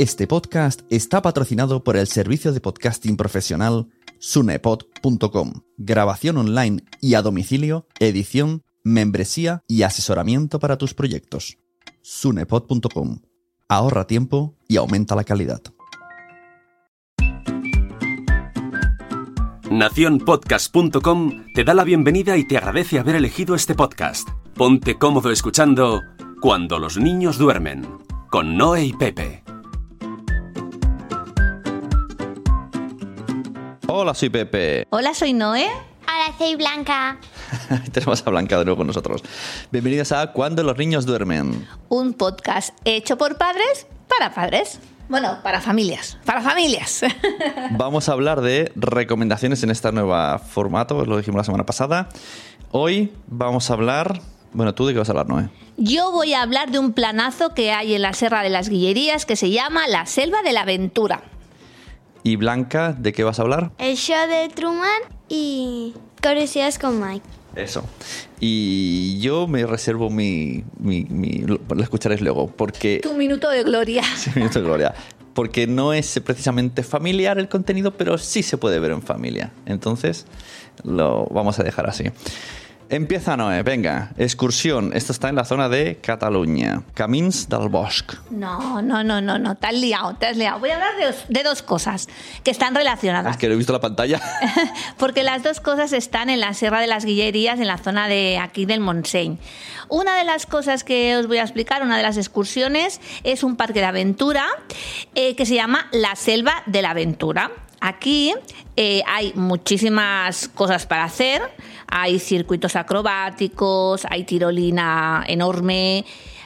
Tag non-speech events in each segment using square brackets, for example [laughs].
Este podcast está patrocinado por el servicio de podcasting profesional sunepod.com. Grabación online y a domicilio, edición, membresía y asesoramiento para tus proyectos. sunepod.com. Ahorra tiempo y aumenta la calidad. Naciónpodcast.com te da la bienvenida y te agradece haber elegido este podcast. Ponte cómodo escuchando Cuando los niños duermen, con Noé y Pepe. Hola, soy Pepe. Hola, soy Noé. Hola, soy Blanca. [laughs] Tenemos a Blanca de nuevo con nosotros. Bienvenidos a Cuando los niños duermen. Un podcast hecho por padres para padres. Bueno, para familias. Para familias. [laughs] Vamos a hablar de recomendaciones en este nuevo formato, lo dijimos la semana pasada. Hoy vamos a hablar... Bueno, ¿tú de qué vas a hablar, Noé? Yo voy a hablar de un planazo que hay en la Serra de las Guillerías que se llama La Selva de la Aventura. Y Blanca, ¿de qué vas a hablar? El show de Truman y curiosidades con Mike. Eso. Y yo me reservo mi... mi, mi- lo, lo escucharéis luego, porque... Tu minuto de gloria. [laughs] Sí, minuto de gloria. Porque no es precisamente familiar el contenido, pero sí se puede ver en familia. Entonces, lo vamos a dejar así. Empieza Noé, venga, excursión. Esto está en la zona de Cataluña. Camins del Bosc. No, no, no, no, no. Te has liado, te has liado. Voy a hablar de dos, de dos cosas que están relacionadas. Es que lo he visto la pantalla. [laughs] Porque las dos cosas están en la Sierra de las Guillerías, en la zona de aquí del Montseny. Una de las cosas que os voy a explicar, una de las excursiones, es un parque de aventura eh, que se llama La Selva de la Aventura. Aquí eh, hay muchísimas cosas para hacer. Hay circuitos acrobáticos, hay tirolina enorme.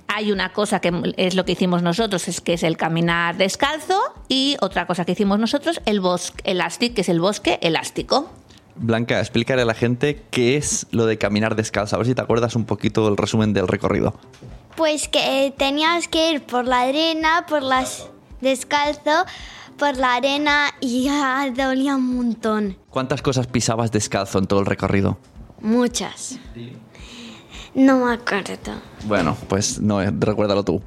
Hay una cosa que es lo que hicimos nosotros, es que es el caminar descalzo. Y otra cosa que hicimos nosotros, el bosque elástico, que es el bosque elástico. Blanca, explícale a la gente qué es lo de caminar descalzo. A ver si te acuerdas un poquito del resumen del recorrido. Pues que eh, tenías que ir por la arena, por las descalzo, por la arena y ah, dolía un montón. ¿Cuántas cosas pisabas descalzo en todo el recorrido? Muchas. No me acuerdo. Bueno, pues no, recuérdalo tú.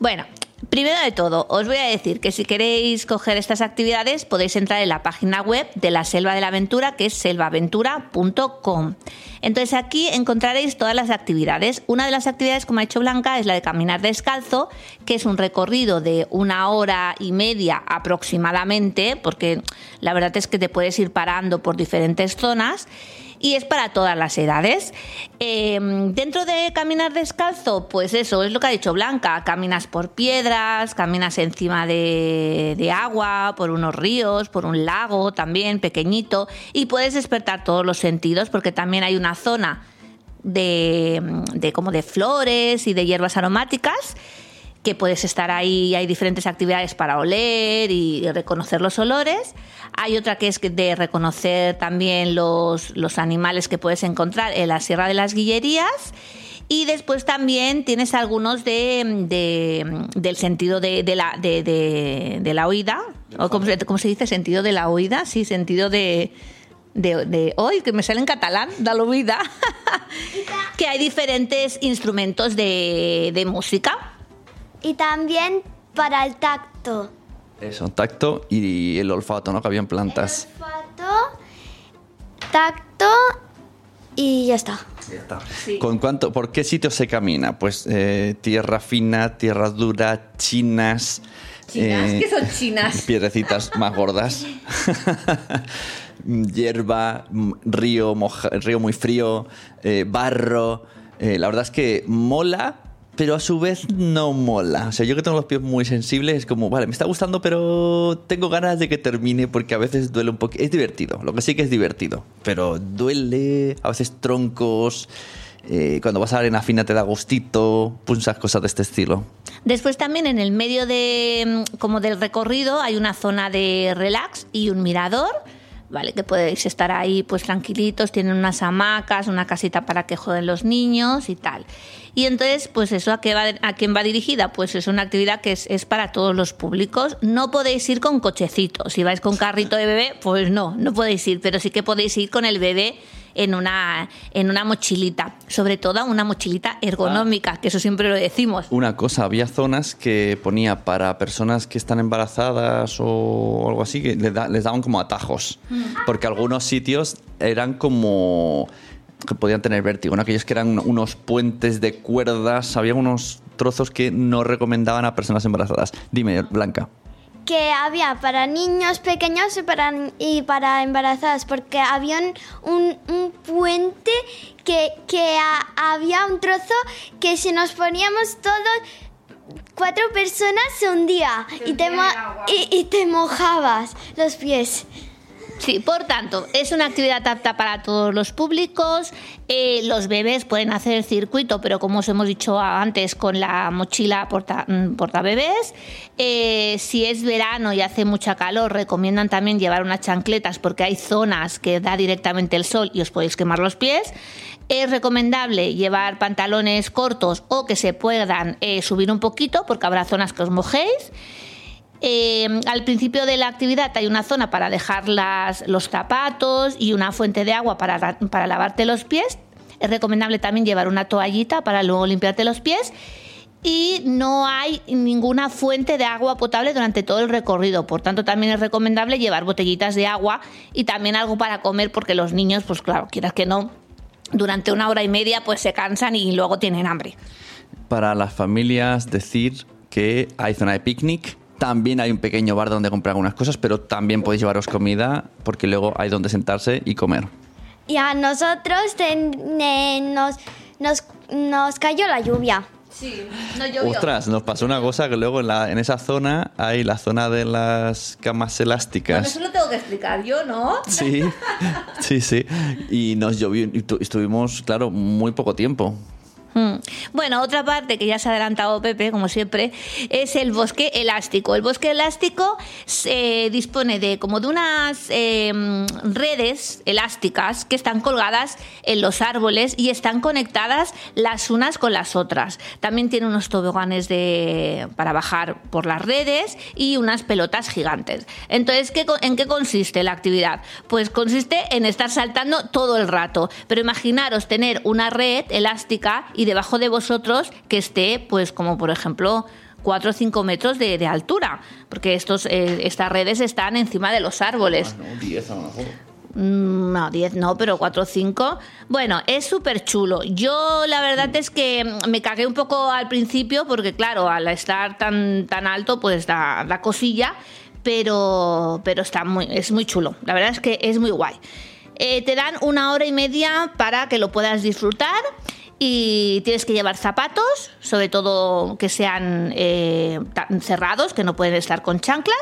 Bueno, primero de todo, os voy a decir que si queréis coger estas actividades podéis entrar en la página web de la Selva de la Aventura, que es selvaventura.com. Entonces aquí encontraréis todas las actividades. Una de las actividades, como ha dicho Blanca, es la de caminar descalzo, que es un recorrido de una hora y media aproximadamente, porque la verdad es que te puedes ir parando por diferentes zonas y es para todas las edades. Eh, dentro de caminar descalzo, pues eso, es lo que ha dicho Blanca, caminas por piedras, caminas encima de, de agua, por unos ríos, por un lago también pequeñito, y puedes despertar todos los sentidos porque también hay una zona de, de como de flores y de hierbas aromáticas que puedes estar ahí, hay diferentes actividades para oler y reconocer los olores. Hay otra que es de reconocer también los, los animales que puedes encontrar en la Sierra de las Guillerías. Y después también tienes algunos de, de- del sentido de, de la, de, de- de la oída, o como se, cómo se dice, sentido de la oída, sí, sentido de... De, de hoy, que me sale en catalán, de la [laughs] oída, que hay diferentes instrumentos de, de música. Y también para el tacto. Eso, tacto y el olfato, ¿no? Que habían plantas. Olfato, tacto y ya está. Ya está. ¿Con cuánto, ¿Por qué sitio se camina? Pues eh, tierra fina, tierra dura, chinas. Chinas, eh, ¿qué son chinas? [laughs] Piedrecitas más gordas. [laughs] Hierba, río, moja- río muy frío, eh, barro. Eh, la verdad es que mola, pero a su vez no mola. O sea, yo que tengo los pies muy sensibles, es como, vale, me está gustando, pero tengo ganas de que termine porque a veces duele un poco. Es divertido, lo que sí que es divertido, pero duele, a veces troncos. eh, cuando vas a la arena fina te da gustito, esas cosas de este estilo. Después también en el medio de mm, como del recorrido hay una zona de relax y un mirador, ¿vale? Que podéis estar ahí pues tranquilitos, tienen unas hamacas, una casita para que jueguen los niños y tal. Y entonces, pues eso, ¿a, qué va, a quién va dirigida? Pues es una actividad que es, es para todos los públicos. No podéis ir con cochecitos. Si vais con carrito de bebé, pues no, no podéis ir, pero sí que podéis ir con el bebé en una, en una mochilita, sobre todo una mochilita ergonómica, que eso siempre lo decimos. Una cosa, había zonas que ponía para personas que están embarazadas o algo así, que les, da- les daban como atajos, porque algunos sitios eran como que podían tener vértigo, ¿no? aquellos que eran unos puentes de cuerdas, había unos trozos que no recomendaban a personas embarazadas. Dime, Blanca. Que había para niños pequeños y para, y para embarazadas, porque había un, un- puente que, que a- había un trozo que si nos poníamos todos, cuatro personas se hundía y te, y, y te mojabas los pies. Sí, por tanto, es una actividad apta para todos los públicos. Eh, los bebés pueden hacer el circuito, pero como os hemos dicho antes, con la mochila porta, mm, portabebés. Eh, si es verano y hace mucha calor, recomiendan también llevar unas chancletas porque hay zonas que da directamente el sol y os podéis quemar los pies. Es recomendable llevar pantalones cortos o que se puedan eh, subir un poquito porque habrá zonas que os mojéis. Eh, al principio de la actividad hay una zona para dejar los zapatos y una fuente de agua para, ra- para lavarte los pies. Es recomendable también llevar una toallita para luego limpiarte los pies. Y no hay ninguna fuente de agua potable durante todo el recorrido. Por tanto, también es recomendable llevar botellitas de agua y también algo para comer, porque los niños, pues claro, quieras que no, durante una hora y media pues se cansan y luego tienen hambre. Para las familias decir que hay zona de picnic, también hay un pequeño bar donde comprar algunas cosas, pero también podéis llevaros comida porque luego hay donde sentarse y comer. Y a nosotros ten- eh, nos, nos, nos cayó la lluvia. Sí, no Ostras, nos pasó una cosa que luego en, la- en esa zona hay la zona de las camas elásticas. lo tengo que explicar yo, ¿no? Sí, [laughs] sí, sí. Y nos llovió y tu- estuvimos, claro, muy poco tiempo. Mm. Bueno, otra parte que ya se ha adelantado Pepe, como siempre, es el bosque elástico. El bosque elástico se dispone de como de unas eh, redes elásticas que están colgadas en los árboles y están conectadas las unas con las otras. También tiene unos toboganes de, para bajar por las redes y unas pelotas gigantes. Entonces, ¿qué ¿en qué consiste la actividad? Pues consiste en estar saltando todo el rato. Pero imaginaros tener una red elástica y debajo de vosotros que esté, pues como por ejemplo, 4 o 5 metros de, de altura, porque estos, eh, estas redes están encima de los árboles. No, 10 a lo mejor. Mm, No, 10 no, pero 4 o 5. Bueno, es súper chulo. Yo la verdad es que mm, me cagué un poco al principio porque claro, al estar tan, tan alto pues da, da cosilla, pero, pero está muy, es muy chulo. La verdad es que es muy guay. Eh, te dan una hora y media para que lo puedas disfrutar y tienes que llevar zapatos, sobre todo que sean eh, cerrados, que no pueden estar con chanclas,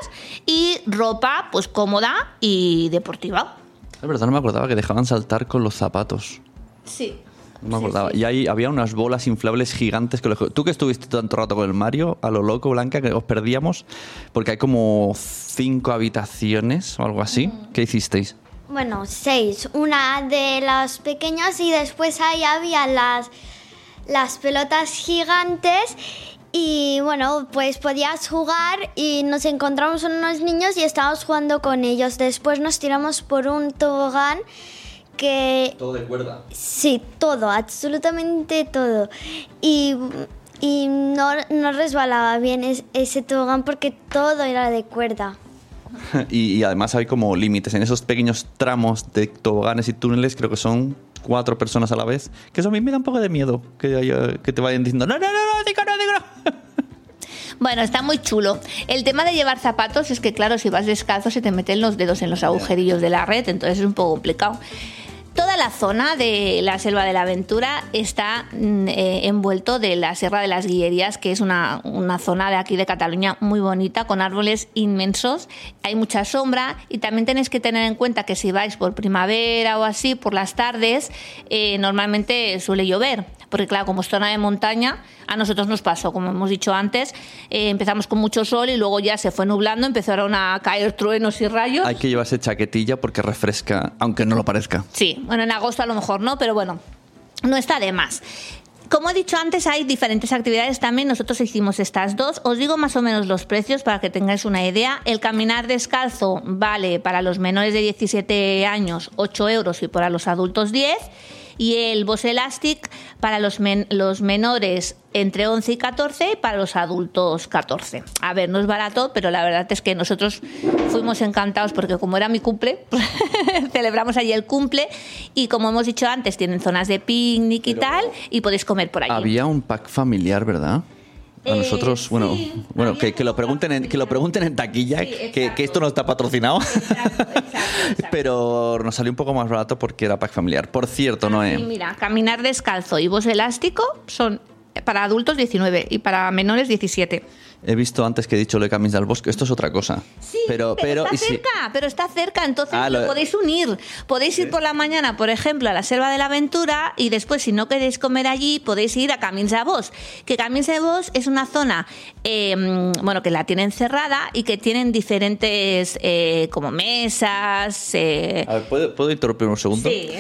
y ropa pues cómoda y deportiva. Es verdad, no me acordaba que dejaban saltar con los zapatos. Sí. No me acordaba. Y ahí había unas bolas inflables gigantes que los- Tú que estuviste tanto rato con el Mario, a lo loco, Blanca, que os perdíamos, porque hay como cinco habitaciones o algo así. ¿Qué hicisteis? Bueno, seis. Una de las pequeñas y después ahí había las, las pelotas gigantes y bueno, pues podías jugar y nos encontramos unos niños y estábamos jugando con ellos. Después nos tiramos por un tobogán que Todo de cuerda. Sí, todo, absolutamente todo. Y, y no, no resbalaba bien es- ese tobogán porque todo era de cuerda. [laughs] Y, además hay como límites. En esos pequeños tramos de toboganes y túneles, creo que son cuatro personas a la vez. Que eso a mí me da un poco de miedo. Que, haya- que te vayan diciendo, no, no, no, no, digo, no, digo, no". [laughs] Bueno, está muy chulo. El tema de llevar zapatos es que, claro, si vas descalzo se te meten los dedos en los agujerillos de la red, entonces es un poco complicado. La zona de la Selva de la Aventura está mm, eh, envuelto de la Sierra de las Guillerías, que es una, una zona de aquí de Cataluña muy bonita, con árboles inmensos. Hay mucha sombra y también tenéis que tener en cuenta que si vais por primavera o así, por las tardes, eh, normalmente suele llover. Porque claro, como es zona de montaña, a nosotros nos pasó, como hemos dicho antes, eh, empezamos con mucho sol y luego ya se fue nublando, empezaron a caer truenos y rayos. Hay que llevarse chaquetilla porque refresca, aunque no lo parezca. Sí, bueno, en agosto a lo mejor no, pero bueno, no está de más. Como he dicho antes, hay diferentes actividades también. Nosotros hicimos estas dos. Os digo más o menos los precios para que tengáis una idea. El caminar descalzo vale para los menores de 17 años 8 euros y para los adultos 10 y el Boss Elastic para los, men- los menores entre 11 y 14 y para los adultos 14. A ver, no es barato, pero la verdad es que nosotros fuimos encantados porque como era mi cumple, [laughs] celebramos allí el cumple y como hemos dicho antes, tienen zonas de picnic y tal y podéis comer por allí. Había un pack familiar, ¿verdad? A Eh, nosotros, bueno, sí, bueno, que, que lo pregunten en, que lo pregunten en taquilla, Sí, que, esto no está patrocinado. Exacto, exacto, [laughs] exacto. Pero nos salió un poco más barato porque era pack familiar. Por cierto, Y Noé, mira, caminar descalzo y voz elástico son para adultos 19 y para menores 17. he visto antes que he dicho lo de Camins del Bosque. Esto es otra cosa. Sí, pero, pero, está si- cerca, pero está cerca, entonces Ah, lo, lo- podéis unir. Podéis ir por la mañana, por ejemplo, a la Selva de la Aventura y después, si no queréis comer allí, podéis ir a Camins de Bos. Que Camins de Bos es una zona, eh, bueno, que la tienen cerrada y que tienen diferentes, eh, como mesas. eh, A ver, ¿puedo, ¿puedo interrumpir un segundo? sí.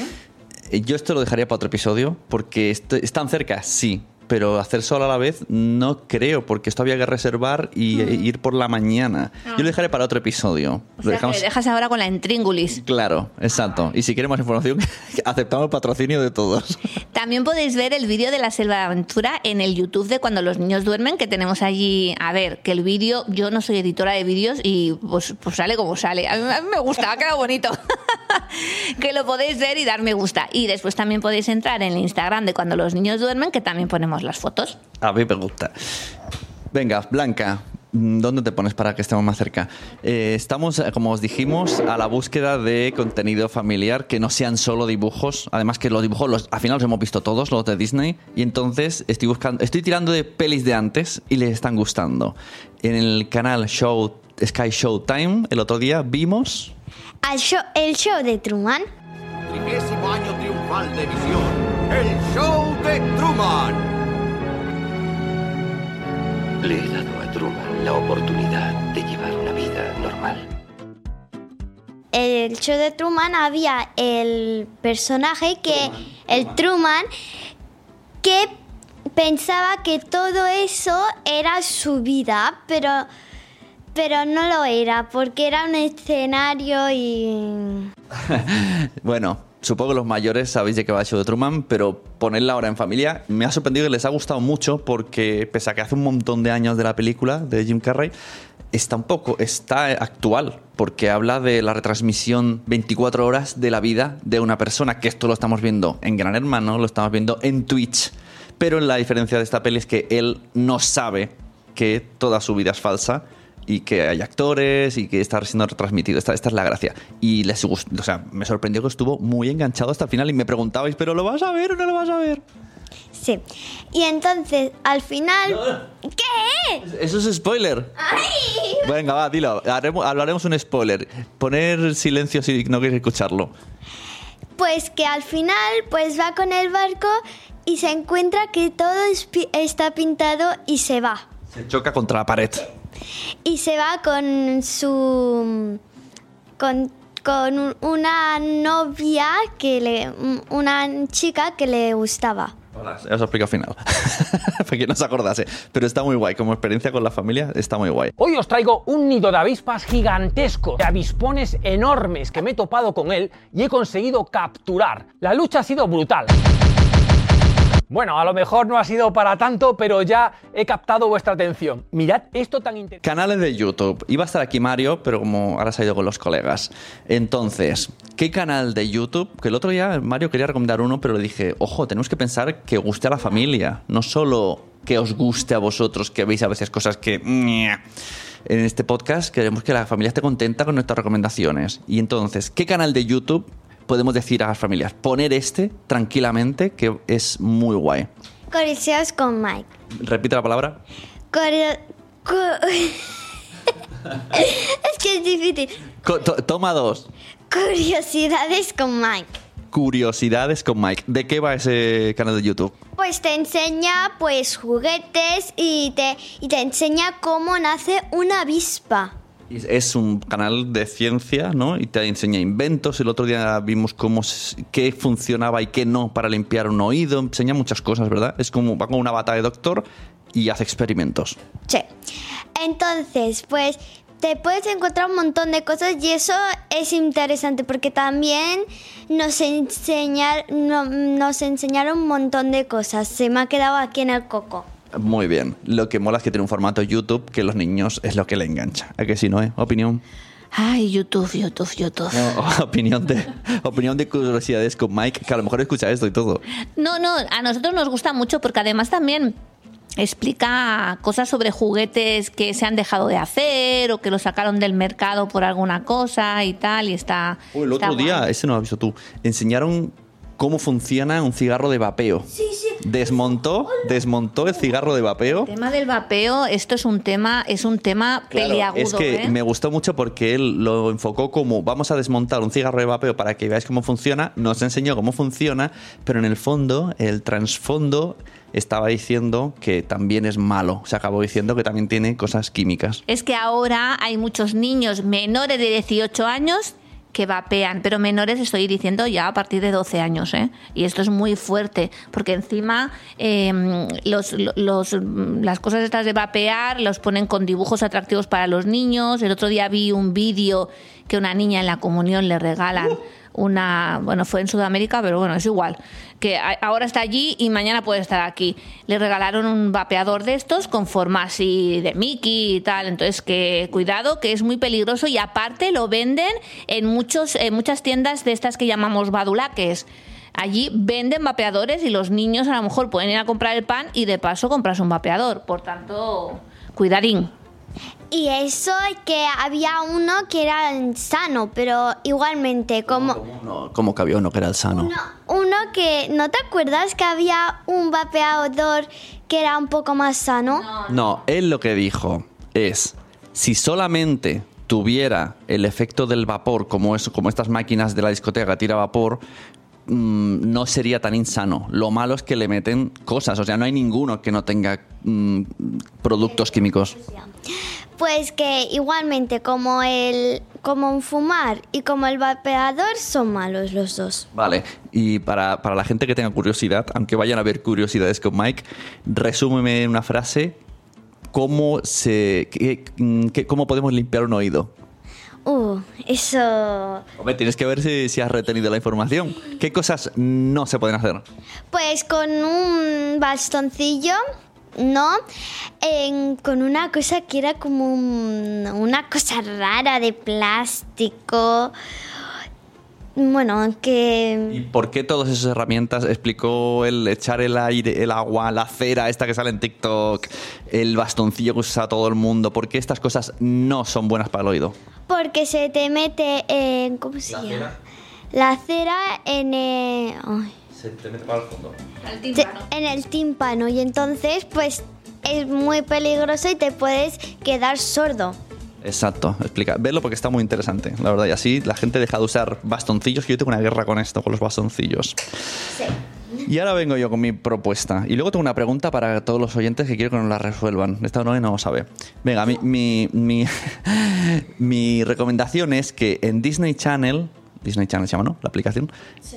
Yo esto lo dejaría para otro episodio porque esto- están cerca, sí, pero hacer solo a la vez no creo porque esto había que reservar y e ir por la mañana. Yo lo dejaré para otro episodio. O Lo sea, dejamos- dejas ahora con la intríngulis. Claro, exacto. Y si quieren más información, [laughs] aceptamos el patrocinio de todos. [laughs] También podéis ver el vídeo de la Selva de Aventura en el YouTube de Cuando los niños duermen, que tenemos allí. A ver, que el vídeo, yo no soy editora de vídeos y pues, pues sale como sale. A mí, a mí me gusta, ha quedado bonito. [laughs] que lo podéis ver y dar me gusta. Y después también podéis entrar en el Instagram de Cuando los niños duermen, que también ponemos las fotos. A mí me gusta. Venga, Blanca, ¿dónde te pones para que estemos más cerca? Eh, estamos, eh, como os dijimos, a la búsqueda de contenido familiar que no sean solo dibujos. Además que los dibujos, los, al final los hemos visto todos, los de Disney. Y entonces estoy buscando, estoy tirando de pelis de antes y les están gustando. En el canal Show Sky Showtime, el otro día vimos Al show- el show de Truman. Trigésimo año triunfal de visión. El show de Truman. Le he dado a Truman la oportunidad de llevar una vida normal. El show de Truman había el personaje que, el Truman, que pensaba que todo eso era su vida, pero, pero no lo era, porque era un escenario y... [laughs] Bueno, supongo que los mayores sabéis de qué va el de Truman, pero ponerla ahora en familia me ha sorprendido que les ha gustado mucho porque pese a que hace un montón de años de la película de Jim Carrey, está un poco, está actual, porque habla de la retransmisión 24 horas de la vida de una persona, que esto lo estamos viendo en Gran Hermano, lo estamos viendo en Twitch, pero la diferencia de esta peli es que él no sabe que toda su vida es falsa y que hay actores y que está siendo retransmitido. Esta, esta es la gracia. Y les gustó, o sea, me sorprendió que estuvo muy enganchado hasta el final y me preguntabais, ¿pero lo vas a ver o no lo vas a ver? Sí. Y entonces, al final... ¿Qué? Eso es spoiler. Venga, va, dilo. Haremos, hablaremos un spoiler. Poner silencio si no quieres escucharlo. Pues que al final pues va con el barco y se encuentra que todo es está pintado y se va. Se choca contra la pared. Y se va con su... con, con un- una novia que le... una chica que le gustaba. Ya os explico al final. [laughs] Para que no se acordase. Pero está muy guay. Como experiencia con la familia, está muy guay. Hoy os traigo un nido de avispas gigantesco, de avispones enormes que me he topado con él y he conseguido capturar. La lucha ha sido brutal. Bueno, a lo mejor no ha sido para tanto, pero ya he captado vuestra atención. Mirad esto tan interesante. Canales de YouTube. Iba a estar aquí Mario, pero como ahora se ha ido con los colegas. Entonces, ¿qué canal de YouTube? Que el otro día Mario quería recomendar uno, pero le dije, ojo, tenemos que pensar que guste a la familia, no solo que os guste a vosotros, que veis a veces cosas que... En este podcast queremos que la familia esté contenta con nuestras recomendaciones. Y entonces, ¿qué canal de YouTube podemos decir a las familias? Poner este tranquilamente, que es muy guay. Curiosidades con Mike. Repite la palabra. Cu- [laughs] es que es difícil. Co- toma dos. Curiosidades con Mike. Curiosidades con Mike. ¿De qué va ese canal de YouTube? Pues te enseña pues juguetes y te, y te enseña cómo nace una avispa. Es- un canal de ciencia, ¿no? Y te enseña inventos. El otro día vimos cómo qué funcionaba y qué no para limpiar un oído. Enseña muchas cosas, ¿verdad? Es como va con una bata de doctor y hace experimentos. Sí. Entonces, pues te puedes encontrar un montón de cosas y eso es interesante porque también nos, enseñar, no- nos enseñaron un montón de cosas. Se me ha quedado aquí en el coco. Muy bien. Lo que mola es que tiene un formato YouTube que los niños es lo que le engancha. ¿A que sí, no, eh? Opinión. Ay, YouTube, YouTube, YouTube. [laughs] opinión de opinión de curiosidades con Mike, que a lo mejor escucha esto y todo. No, no, a nosotros nos gusta mucho porque además también explica cosas sobre juguetes que se han dejado de hacer o que los sacaron del mercado por alguna cosa y tal y está Uy, el está otro día, guay. ese no lo has visto tú, enseñaron cómo funciona un cigarro de vapeo. Sí, sí. Desmontó, desmontó el cigarro de vapeo. El tema del vapeo, esto es un tema, es un tema Claro, peliagudo, es que ¿eh? me gustó mucho porque él lo enfocó como vamos a desmontar un cigarro de vapeo para que veáis cómo funciona, nos enseñó cómo funciona, pero en el fondo, el trasfondo estaba diciendo que también es malo, se acabó diciendo que también tiene cosas químicas. Es que ahora hay muchos niños menores de 18 años que vapean, pero menores estoy diciendo ya a partir de 12 años, ¿eh? Y esto es muy fuerte, porque encima eh, los, los- las cosas estas de vapear los ponen con dibujos atractivos para los niños. El otro día vi un vídeo que una niña en la comunión le regalan una, bueno, fue en Sudamérica, pero bueno, es igual, que ahora está allí y mañana puede estar aquí. Le regalaron un vapeador de estos con forma así de Mickey y tal, entonces que cuidado, que es muy peligroso y aparte lo venden en muchos en muchas tiendas de estas que llamamos badulaques. Allí venden vapeadores y los niños a lo mejor pueden ir a comprar el pan y de paso comprarse un vapeador. Por tanto, cuidadín. Y eso que había uno que era sano, pero igualmente como... No, como que había uno que era el sano. Uno, uno que, ¿no te acuerdas que había un vapeador que era un poco más sano? No, él lo que dijo es, si solamente tuviera el efecto del vapor, como, es, como estas máquinas de la discoteca tira vapor, mm, no sería tan insano. Lo malo es que le meten cosas, o sea, no hay ninguno que no tenga mm, productos químicos. Pues que igualmente como el como un fumar y como el vapeador son malos los dos. Vale, y para, para la gente que tenga curiosidad, aunque vayan a ver curiosidades con Mike, resúmeme en una frase cómo, se, qué- qué- cómo podemos limpiar un oído. Uh, eso Hombre, tienes que ver si, si has retenido la información. ¿Qué cosas no se pueden hacer? pues con un bastoncillo, ¿no? En- con una cosa que era como un- una cosa rara de plástico. Bueno, ¿Y que por qué todas esas herramientas? Explicó el echar el aire, el agua, la cera esta que sale en TikTok, el bastoncillo que usa todo el mundo. ¿Por qué estas cosas no son buenas para el oído? porque se te mete en ¿cómo se llama? La cera en el, ay. Se te mete para el fondo. Te- en el tímpano y entonces pues es muy peligroso y te puedes quedar sordo. Exacto, explica. Verlo porque está muy interesante, la verdad. Y así la gente deja de usar bastoncillos, que yo tengo una guerra con esto, con los bastoncillos. Y ahora vengo yo con mi propuesta. Y luego tengo una pregunta para todos los oyentes que quiero que nos la resuelvan. Esta no no lo sabe. Venga, mi, mi, mi, [laughs] mi recomendación es que en Disney Channel, Disney Channel se llama, ¿no? La aplicación,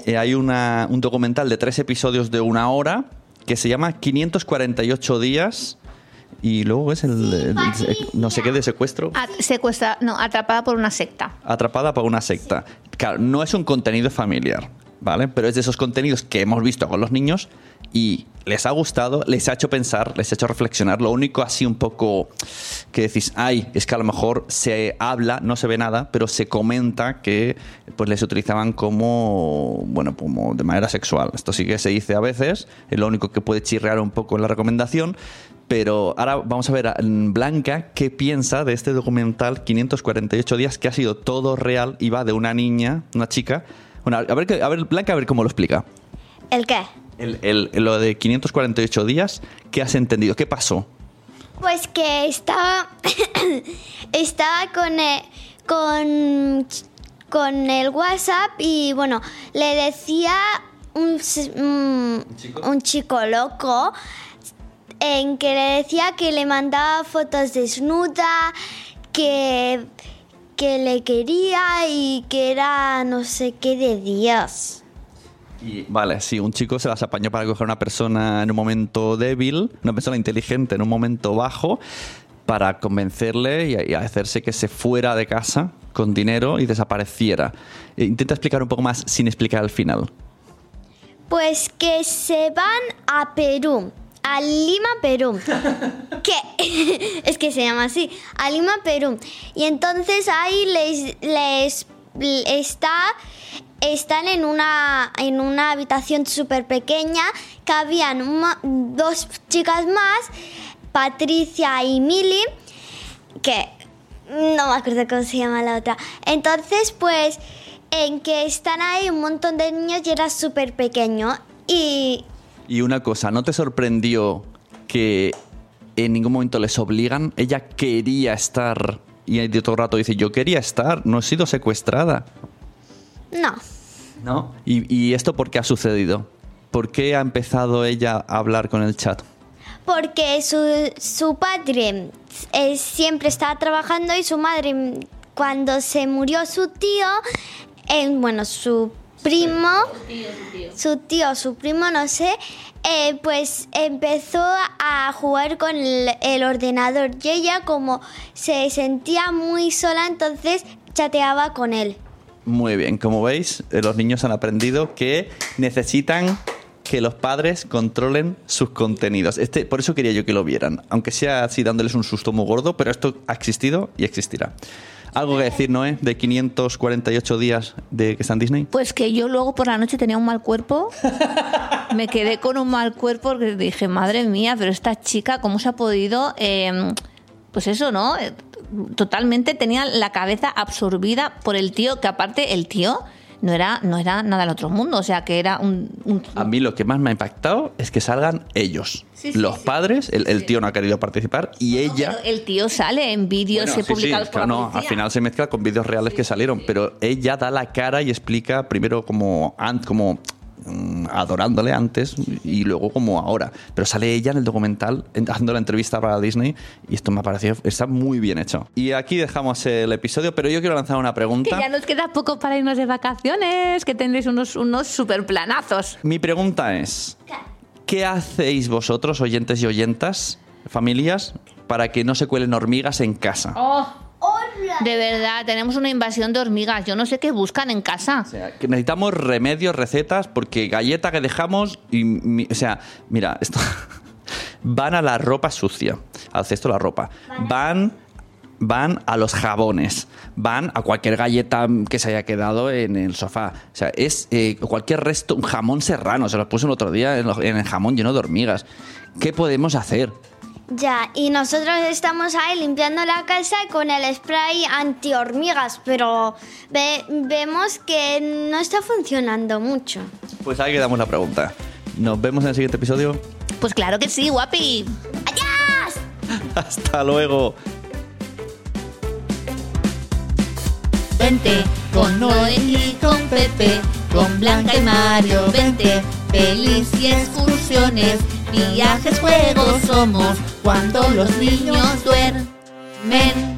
eh, hay una, un documental de tres episodios de una hora que se llama 548 días. Y luego es el, el- el- no sé qué de secuestro. At- secuestra, no, atrapada por una secta. Atrapada por una secta. Claro, no es un contenido familiar, ¿vale? Pero es de esos contenidos que hemos visto con los niños y les ha gustado, les ha hecho pensar, les ha hecho reflexionar. Lo único así un poco que decís, ay, es que a lo mejor se habla, no se ve nada, pero se comenta que pues les utilizaban como, bueno, como de manera sexual. Esto sí que se dice a veces, es lo único que puede chirrear un poco en la recomendación. Pero ahora vamos a ver a Blanca qué piensa de este documental 548 días que ha sido todo real y va de una niña, una chica. Bueno, a ver, a ver Blanca, a ver cómo lo explica. ¿El qué? El, el- lo de 548 días, ¿qué has entendido? ¿Qué pasó? Pues que estaba [coughs] estaba con el, con con el WhatsApp y bueno, le decía un, s- un- un chico loco en que le decía que le mandaba fotos desnuda, que, que le quería y que era no sé qué de días. Y, vale, si un chico se las apañó para coger a una persona en un momento débil, una persona inteligente en un momento bajo, para convencerle y, y hacerse que se fuera de casa con dinero y desapareciera. Eh, Intenta explicar un poco más sin explicar al final. Pues que se van a Perú, a Lima, Perú. [laughs] que [laughs] es que se llama así, a Lima, Perú. Y entonces ahí les, les está están en una en una habitación súper pequeña que habían uma- dos chicas más, Patricia y Mili, que no me acuerdo cómo se llama la otra. Entonces, pues, en que están ahí un montón de niños y era súper pequeño. Y Y una cosa, ¿no te sorprendió que en ningún momento les obligan? Ella quería estar y de todo el rato dice, yo quería estar, no he sido secuestrada. no, ¿No? ¿Y, y esto por qué ha sucedido? ¿Por qué ha empezado ella a hablar con el chat? porque su, su padre eh, siempre estaba trabajando y su madre, cuando se murió su tío, eh, bueno, su primo, su tío, su primo, no sé, eh, pues empezó a jugar con el, el ordenador y ella como se sentía muy sola, entonces chateaba con él. Muy bien, como veis, eh, los niños han aprendido que necesitan que los padres controlen sus contenidos. Este, por eso quería yo que lo vieran, aunque sea así dándoles un susto muy gordo, pero esto ha existido y existirá. ¿Algo que decir, Noé, de 548 días de que está en Disney? Pues que yo luego por la noche tenía un mal cuerpo. Me quedé con un mal cuerpo porque dije, madre mía, pero esta chica, ¿cómo se ha podido...? eh, pues eso, ¿no? Eh, Totalmente tenía la cabeza absorbida por el tío, que aparte el tío no era, no era nada del otro mundo, o sea, que era un... un- A mí lo que más me ha impactado es que salgan ellos. Sí, sí, los sí. padres, el, el tío no ha querido participar y ella... Pero el tío sale en vídeos Bueno, sí, sí, publicados por claro, la no, al final se mezcla con vídeos reales que salieron, pero ella da la cara y explica primero como, como adorándole antes y luego como ahora. Pero sale ella en el documental en- haciendo la entrevista para Disney y esto me ha parecido, está muy bien hecho. Y aquí dejamos el episodio, pero yo quiero lanzar una Que pregunta. ya nos queda poco para irnos de vacaciones, que tendréis unos, unos super planazos. Mi pregunta es, ¿qué hacéis vosotros, oyentes y oyentas, familias, para que no se cuelen hormigas en casa? De verdad, tenemos una invasión de hormigas. Yo no sé qué buscan en casa. O sea, que necesitamos remedios, recetas, porque galleta que dejamos y... mi- o sea, mira, esto... [laughs] van a la ropa sucia, al cesto de la ropa. Van... Van a los jabones, van a cualquier galleta que se haya quedado en el sofá. O sea, es eh, cualquier resto, un jamón serrano, se los puse el otro día en, lo- en el jamón lleno de hormigas. ¿Qué podemos hacer? Ya, y nosotros estamos ahí limpiando la casa con el spray anti-hormigas, pero ve- vemos que no está funcionando mucho. Pues ahí quedamos la pregunta. Nos vemos en el siguiente episodio. Pues claro que sí, guapi. [laughs] Hasta luego. Vente con Noel y con Pepe, con Blanca y Mario, vente, pelis y excursiones, viajes, juegos somos cuando los niños duermen.